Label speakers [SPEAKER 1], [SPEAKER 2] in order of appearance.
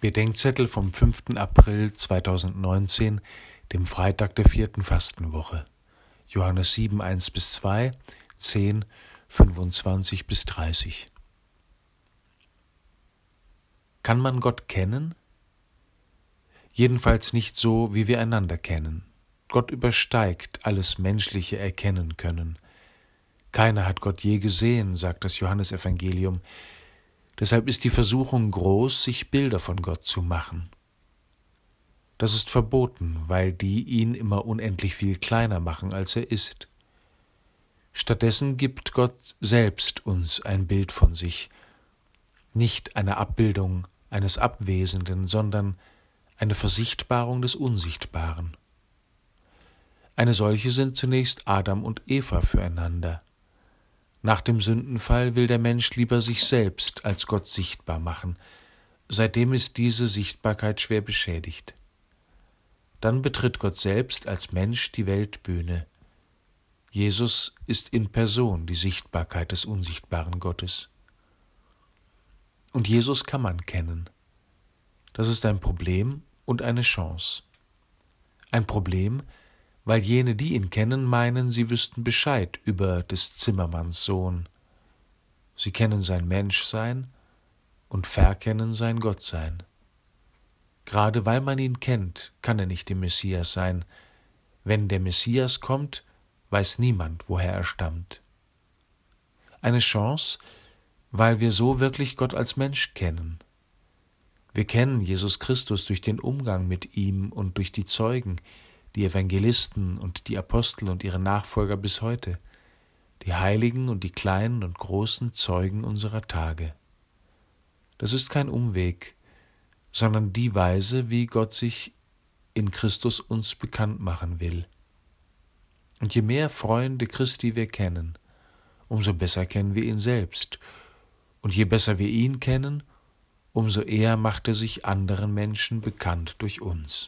[SPEAKER 1] Bedenkzettel vom 5. April 2019, dem Freitag der vierten Fastenwoche. Johannes 7, 1 bis 2, 10, 25 bis 30. Kann man Gott kennen? Jedenfalls nicht so, wie wir einander kennen. Gott übersteigt alles menschliche Erkennen können. Keiner hat Gott je gesehen, sagt das Johannesevangelium. Deshalb ist die Versuchung groß, sich Bilder von Gott zu machen. Das ist verboten, weil die ihn immer unendlich viel kleiner machen, als er ist. Stattdessen gibt Gott selbst uns ein Bild von sich, nicht eine Abbildung eines Abwesenden, sondern eine Versichtbarung des Unsichtbaren. Eine solche sind zunächst Adam und Eva füreinander. Nach dem Sündenfall will der Mensch lieber sich selbst als Gott sichtbar machen. Seitdem ist diese Sichtbarkeit schwer beschädigt. Dann betritt Gott selbst als Mensch die Weltbühne. Jesus ist in Person die Sichtbarkeit des unsichtbaren Gottes. Und Jesus kann man kennen. Das ist ein Problem und eine Chance. Ein Problem, weil jene, die ihn kennen, meinen, sie wüssten Bescheid über des Zimmermanns Sohn. Sie kennen sein Menschsein und verkennen sein Gottsein. Gerade weil man ihn kennt, kann er nicht der Messias sein. Wenn der Messias kommt, weiß niemand, woher er stammt. Eine Chance, weil wir so wirklich Gott als Mensch kennen. Wir kennen Jesus Christus durch den Umgang mit ihm und durch die Zeugen, die Evangelisten und die Apostel und ihre Nachfolger bis heute, die Heiligen und die kleinen und großen Zeugen unserer Tage. Das ist kein Umweg, sondern die Weise, wie Gott sich in Christus uns bekannt machen will. Und je mehr Freunde Christi wir kennen, umso besser kennen wir ihn selbst, und je besser wir ihn kennen, umso eher macht er sich anderen Menschen bekannt durch uns.